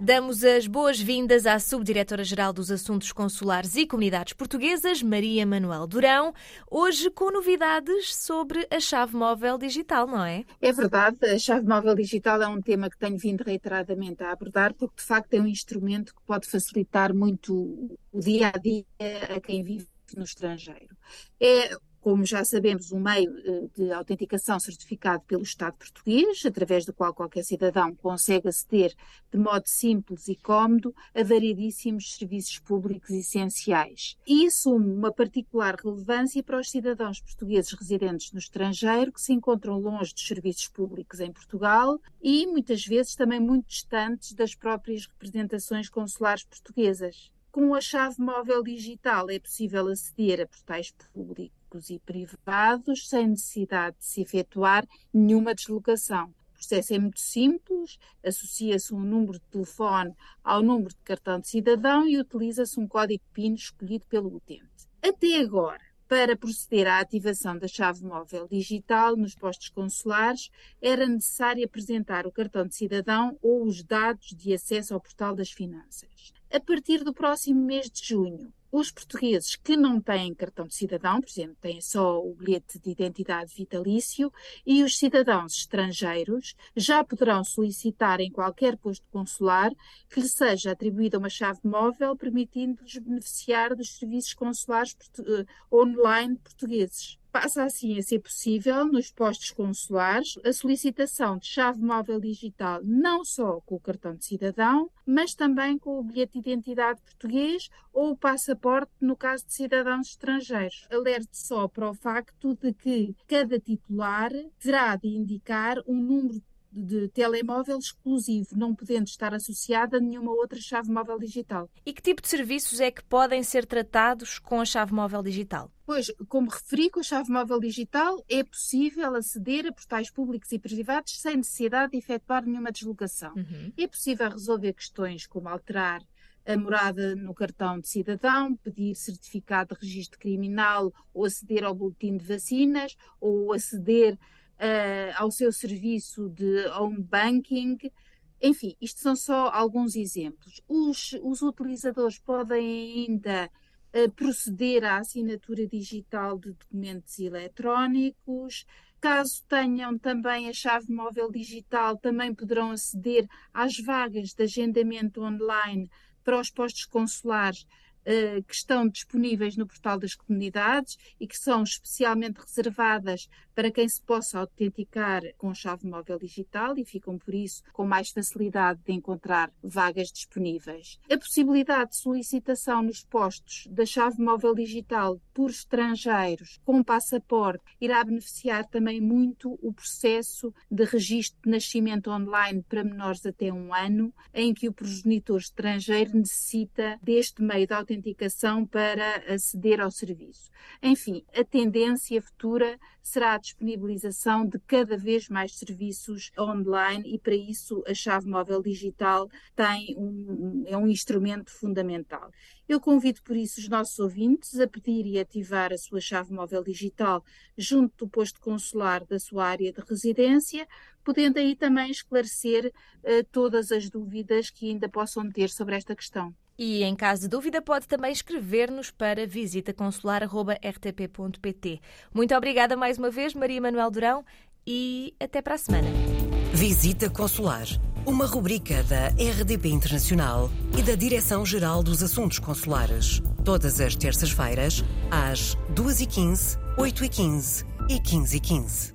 Damos as boas-vindas à Subdiretora-Geral dos Assuntos Consulares e Comunidades Portuguesas, Maria Manuel Durão, hoje com novidades sobre a chave móvel digital, não é? É verdade, a chave móvel digital é um tema que tenho vindo reiteradamente a abordar, porque de facto é um instrumento que pode facilitar muito o dia a dia a quem vive no estrangeiro. É como já sabemos, um meio eh, de autenticação certificado pelo Estado português, através do qual qualquer cidadão consegue aceder de modo simples e cómodo a variedíssimos serviços públicos essenciais. E assume uma particular relevância para os cidadãos portugueses residentes no estrangeiro que se encontram longe dos serviços públicos em Portugal e muitas vezes também muito distantes das próprias representações consulares portuguesas. Com a chave móvel digital é possível aceder a portais públicos públicos e privados sem necessidade de se efetuar nenhuma deslocação. O processo é muito simples, associa-se um número de telefone ao número de cartão de cidadão e utiliza-se um código PIN escolhido pelo utente. Até agora, para proceder à ativação da chave móvel digital nos postos consulares, era necessário apresentar o cartão de cidadão ou os dados de acesso ao portal das finanças. A partir do próximo mês de junho, os portugueses que não têm cartão de cidadão, por exemplo, têm só o bilhete de identidade vitalício, e os cidadãos estrangeiros já poderão solicitar em qualquer posto consular que lhe seja atribuída uma chave móvel, permitindo-lhes beneficiar dos serviços consulares uh, online portugueses. Passa assim a ser possível, nos postos consulares, a solicitação de chave móvel digital não só com o cartão de cidadão, mas também com o bilhete de identidade português ou o passaporte no caso de cidadãos estrangeiros. Alerte só para o facto de que cada titular terá de indicar um número de telemóvel exclusivo, não podendo estar associada a nenhuma outra chave móvel digital. E que tipo de serviços é que podem ser tratados com a chave móvel digital? Pois, como referi, com a chave móvel digital é possível aceder a portais públicos e privados sem necessidade de efetuar nenhuma deslocação. Uhum. É possível resolver questões como alterar a morada no cartão de cidadão, pedir certificado de registro criminal ou aceder ao boletim de vacinas ou aceder ao seu serviço de home banking. Enfim, isto são só alguns exemplos. Os, os utilizadores podem ainda uh, proceder à assinatura digital de documentos eletrónicos. Caso tenham também a chave móvel digital, também poderão aceder às vagas de agendamento online para os postos consulares uh, que estão disponíveis no portal das comunidades e que são especialmente reservadas para quem se possa autenticar com chave móvel digital e ficam, por isso, com mais facilidade de encontrar vagas disponíveis. A possibilidade de solicitação nos postos da chave móvel digital por estrangeiros com passaporte irá beneficiar também muito o processo de registro de nascimento online para menores até um ano, em que o progenitor estrangeiro necessita deste meio de autenticação para aceder ao serviço. Enfim, a tendência futura será a disponibilização de cada vez mais serviços online e para isso a chave móvel digital tem um, é um instrumento fundamental. Eu convido por isso os nossos ouvintes a pedir e ativar a sua chave móvel digital junto do posto consular da sua área de residência, podendo aí também esclarecer uh, todas as dúvidas que ainda possam ter sobre esta questão. E em caso de dúvida, pode também escrever-nos para visitaconsular.rtp.pt. Muito obrigada mais uma vez, Maria Manuel Durão, e até para a semana. Visita Consular, uma rubrica da RDP Internacional e da Direção-Geral dos Assuntos Consulares. Todas as terças-feiras, às 2h15, 8h15 e 15h15.